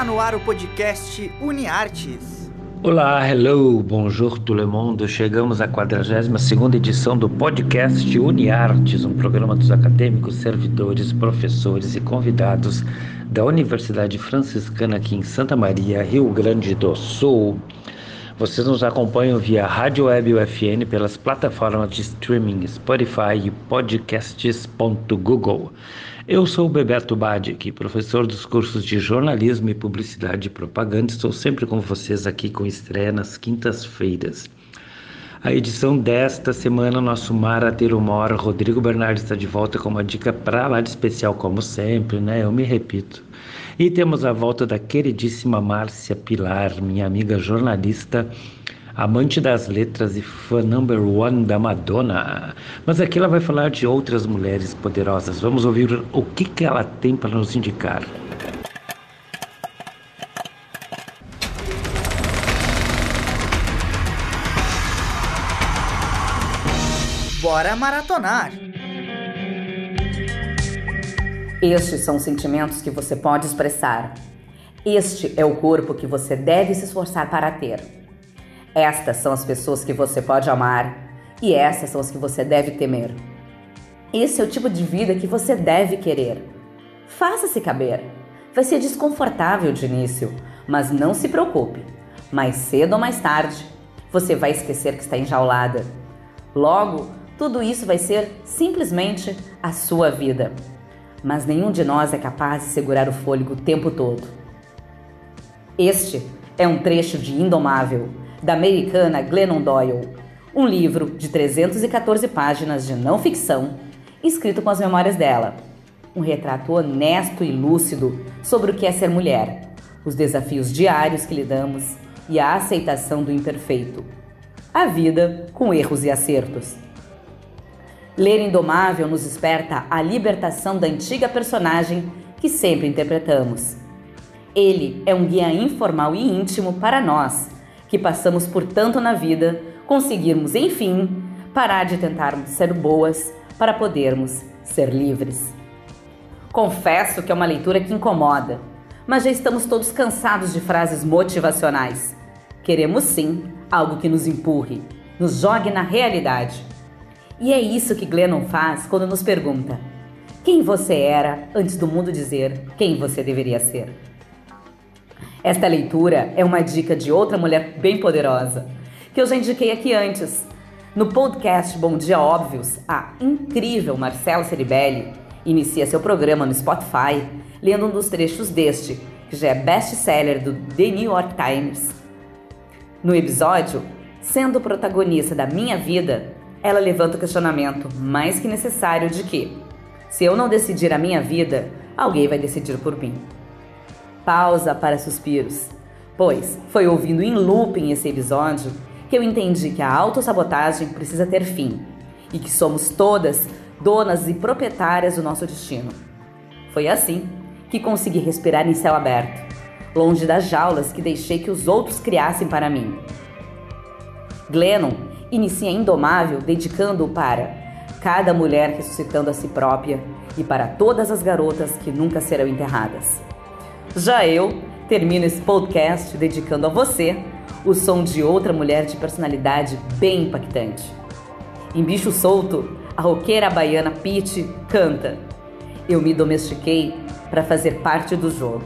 Está no ar o podcast UniArtes. Olá, hello, bonjour tout le monde. Chegamos à 42ª edição do podcast UniArtes, um programa dos acadêmicos, servidores, professores e convidados da Universidade Franciscana aqui em Santa Maria, Rio Grande do Sul. Vocês nos acompanham via Rádio Web UFN pelas plataformas de streaming Spotify e podcasts.google. Eu sou o Bebeto Badic, professor dos cursos de jornalismo e publicidade e propaganda. Estou sempre com vocês aqui com estreia nas quintas-feiras. A edição desta semana, nosso Mara Terumora, Rodrigo Bernardes está de volta com uma dica para lá de especial, como sempre, né? Eu me repito. E temos a volta da queridíssima Márcia Pilar, minha amiga jornalista amante das letras e fã number one da Madonna. Mas aqui ela vai falar de outras mulheres poderosas. Vamos ouvir o que, que ela tem para nos indicar. Bora maratonar! Estes são sentimentos que você pode expressar. Este é o corpo que você deve se esforçar para ter. Estas são as pessoas que você pode amar e essas são as que você deve temer. Esse é o tipo de vida que você deve querer. Faça-se caber. Vai ser desconfortável de início, mas não se preocupe. Mais cedo ou mais tarde, você vai esquecer que está enjaulada. Logo, tudo isso vai ser simplesmente a sua vida. Mas nenhum de nós é capaz de segurar o fôlego o tempo todo. Este é um trecho de Indomável, da americana Glennon Doyle, um livro de 314 páginas de não ficção, escrito com as memórias dela. Um retrato honesto e lúcido sobre o que é ser mulher, os desafios diários que lidamos e a aceitação do imperfeito. A vida com erros e acertos. Ler Indomável nos desperta a libertação da antiga personagem que sempre interpretamos. Ele é um guia informal e íntimo para nós que passamos por tanto na vida, conseguirmos, enfim, parar de tentarmos ser boas para podermos ser livres. Confesso que é uma leitura que incomoda, mas já estamos todos cansados de frases motivacionais. Queremos sim algo que nos empurre, nos jogue na realidade. E é isso que Glennon faz quando nos pergunta: quem você era antes do mundo dizer quem você deveria ser? Esta leitura é uma dica de outra mulher bem poderosa, que eu já indiquei aqui antes. No podcast Bom Dia Óbvios, a incrível Marcela Ceribelli inicia seu programa no Spotify lendo um dos trechos deste, que já é best-seller do The New York Times. No episódio, sendo protagonista da minha vida, ela levanta o questionamento mais que necessário de que, se eu não decidir a minha vida, alguém vai decidir por mim pausa para suspiros, pois foi ouvindo em looping esse episódio que eu entendi que a autossabotagem precisa ter fim e que somos todas donas e proprietárias do nosso destino. Foi assim que consegui respirar em céu aberto, longe das jaulas que deixei que os outros criassem para mim. Glennon inicia Indomável dedicando-o para cada mulher ressuscitando a si própria e para todas as garotas que nunca serão enterradas. Já eu termino esse podcast dedicando a você o som de outra mulher de personalidade bem impactante. Em Bicho Solto, a roqueira baiana Pete canta: Eu me domestiquei para fazer parte do jogo.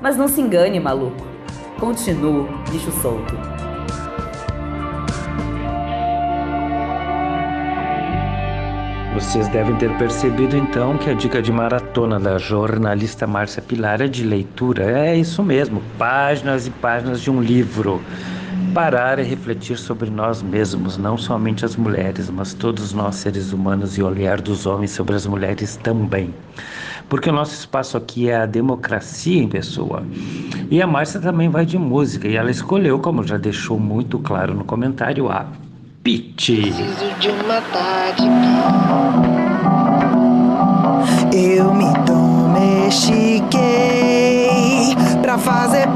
Mas não se engane, maluco. Continuo bicho solto. Vocês devem ter percebido então que a dica de maratona da jornalista Márcia Pilar é de leitura. É isso mesmo, páginas e páginas de um livro. Parar e refletir sobre nós mesmos, não somente as mulheres, mas todos nós seres humanos e olhar dos homens sobre as mulheres também. Porque o nosso espaço aqui é a democracia em pessoa. E a Márcia também vai de música, e ela escolheu, como já deixou muito claro no comentário, a Pitch. Preciso de uma tática. Eu me domestiquei pra fazer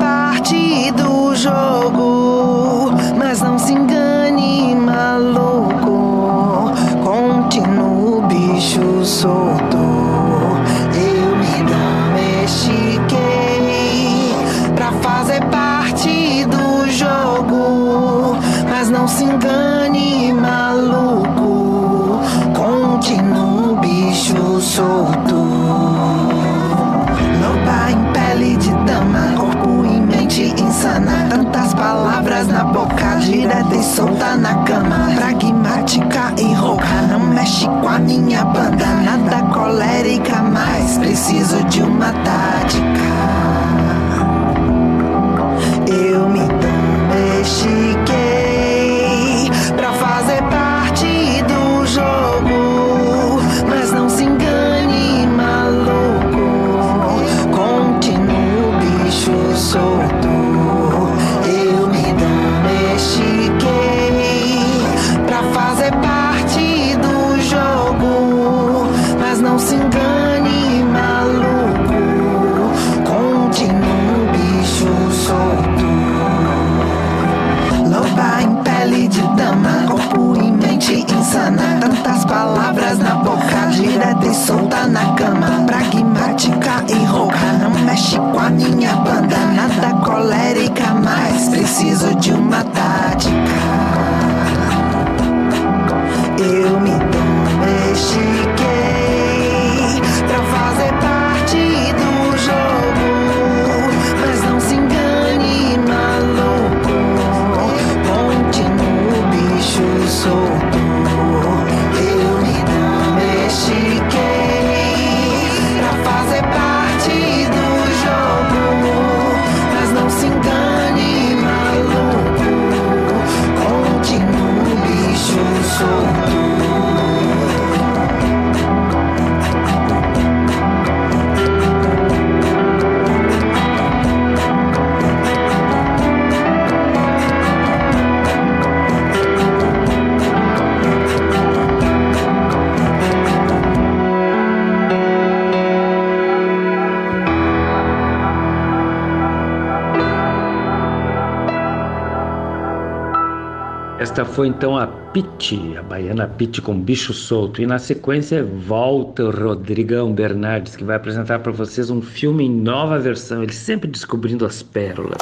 na boca, direta e solta na cama. Pragmática e rouca, não mexe com a minha banda. Nada colérica, mas preciso de uma tática. Eu me domestiquei pra fazer parte do jogo. Mas não se engane, maluco. Continuo bicho solto. Insana. Tantas palavras na boca, direta e solta na cama. Pragmática e rouca, não mexe com a minha banda. Esta foi então a Pete, a baiana Pete com bicho solto. E na sequência volta o Rodrigão Bernardes, que vai apresentar para vocês um filme em nova versão, ele sempre descobrindo as pérolas.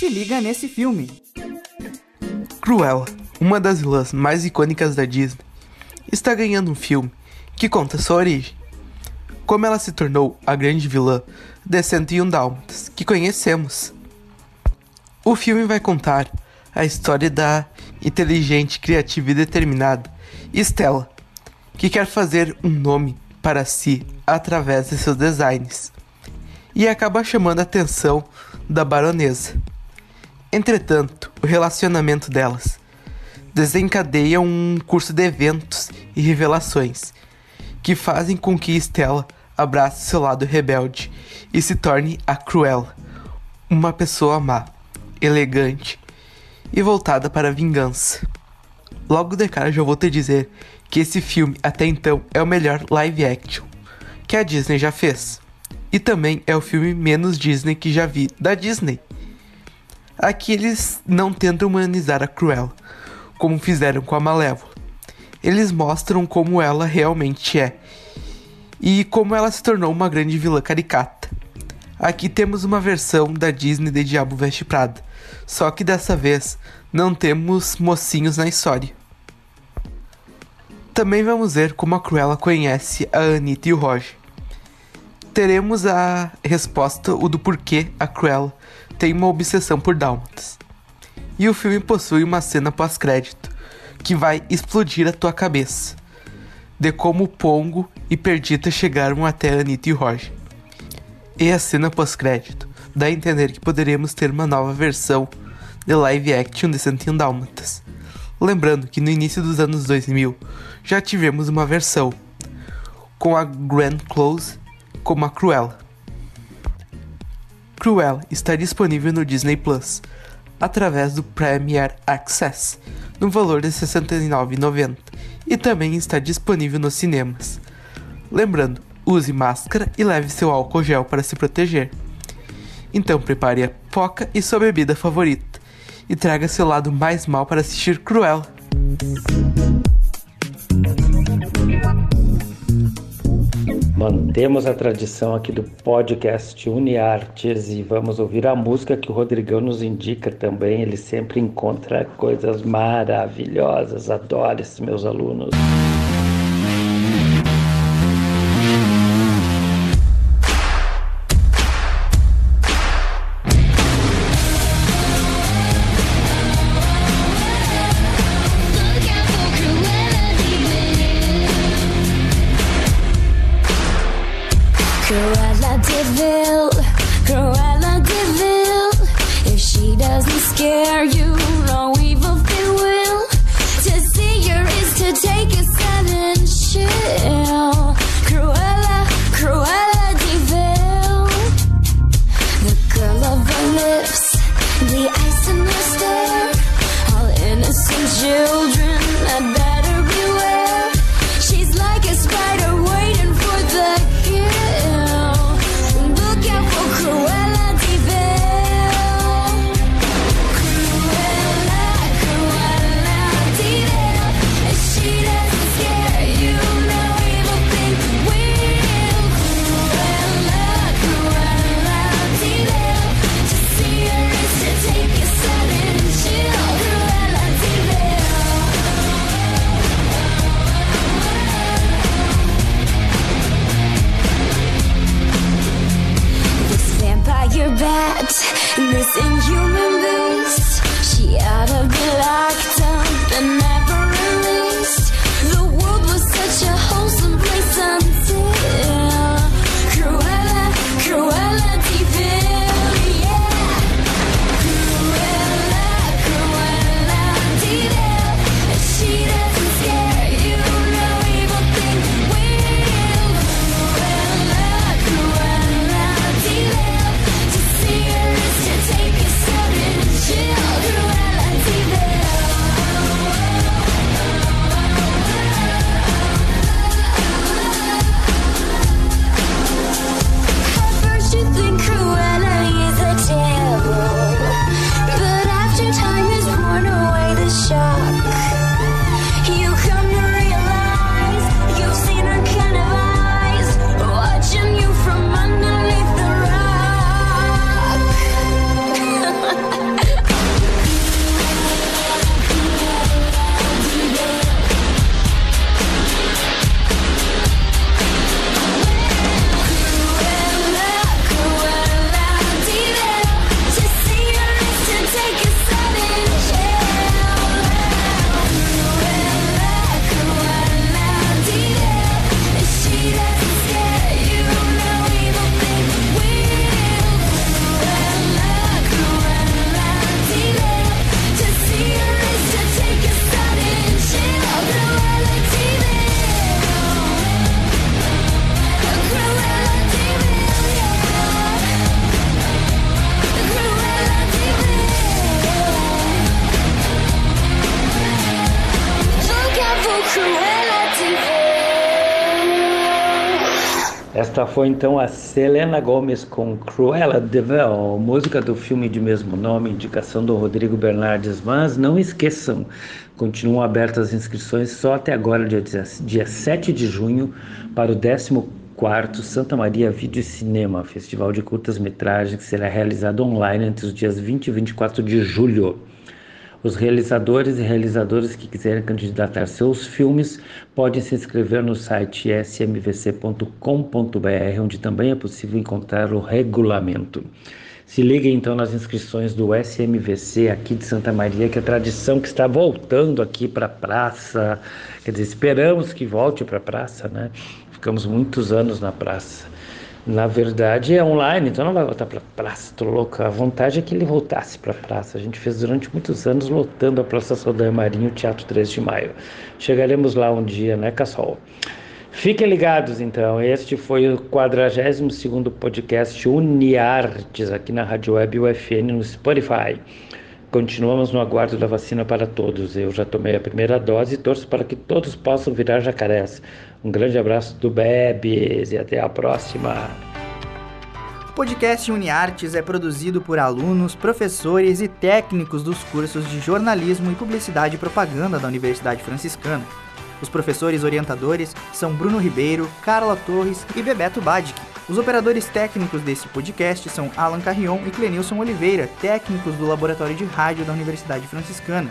Se liga nesse filme. Cruella, uma das vilãs mais icônicas da Disney, está ganhando um filme que conta sua origem. Como ela se tornou a grande vilã de 101 Dálmatas que conhecemos. O filme vai contar a história da inteligente, criativa e determinada Stella, que quer fazer um nome para si através de seus designs e acaba chamando a atenção da baronesa. Entretanto, o relacionamento delas desencadeia um curso de eventos e revelações que fazem com que Stella abrace seu lado rebelde e se torne a Cruella, uma pessoa má, elegante e voltada para a vingança. Logo de cara já vou te dizer que esse filme até então é o melhor live action que a Disney já fez. E também é o filme menos Disney que já vi da Disney. Aqui eles não tentam humanizar a Cruella, como fizeram com a Malévola. Eles mostram como ela realmente é e como ela se tornou uma grande vilã caricata. Aqui temos uma versão da Disney de Diabo Veste Prada, só que dessa vez não temos mocinhos na história. Também vamos ver como a Cruella conhece a Anitta e o Roger. Teremos a resposta o do porquê a Cruella tem uma obsessão por dálmatas. E o filme possui uma cena pós-crédito que vai explodir a tua cabeça. De como Pongo e Perdita chegaram até Anitta e Roger. E a cena pós-crédito dá a entender que poderemos ter uma nova versão de live action de 101 Dálmatas. Lembrando que no início dos anos 2000 já tivemos uma versão com a Grand Close como a Cruella. Cruella está disponível no Disney Plus através do Premier Access no valor de R$ 69,90 e também está disponível nos cinemas. Lembrando, use máscara e leve seu álcool gel para se proteger. Então prepare a poca e sua bebida favorita e traga seu lado mais mal para assistir Cruella. Mantemos a tradição aqui do podcast Uniartes e vamos ouvir a música que o Rodrigão nos indica também. Ele sempre encontra coisas maravilhosas. Adoro esses meus alunos. scare you. Missing you. Esta foi então a Selena Gomes com Cruella de Vil, música do filme de mesmo nome, indicação do Rodrigo Bernardes. Mas não esqueçam, continuam abertas as inscrições só até agora, dia, dia 7 de junho, para o 14 Santa Maria Vídeo e Cinema, festival de curtas-metragens que será realizado online entre os dias 20 e 24 de julho. Os realizadores e realizadoras que quiserem candidatar seus filmes podem se inscrever no site smvc.com.br, onde também é possível encontrar o regulamento. Se liguem então nas inscrições do SMVC aqui de Santa Maria, que é a tradição que está voltando aqui para a praça. Quer dizer, esperamos que volte para a praça, né? Ficamos muitos anos na praça. Na verdade é online, então não vai voltar para a praça, tô louco. A vontade é que ele voltasse para a praça. A gente fez durante muitos anos lotando a Praça Saldanha Marinho, Teatro 3 de Maio. Chegaremos lá um dia, né, Cassol? Fiquem ligados então, este foi o 42º podcast Uniartes aqui na Rádio Web UFN no Spotify. Continuamos no aguardo da vacina para todos. Eu já tomei a primeira dose e torço para que todos possam virar jacarés. Um grande abraço do Bebes e até a próxima. O podcast UniArtes é produzido por alunos, professores e técnicos dos cursos de jornalismo e publicidade e propaganda da Universidade Franciscana. Os professores orientadores são Bruno Ribeiro, Carla Torres e Bebeto Badic. Os operadores técnicos desse podcast são Alan Carrion e Clenilson Oliveira, técnicos do Laboratório de Rádio da Universidade Franciscana.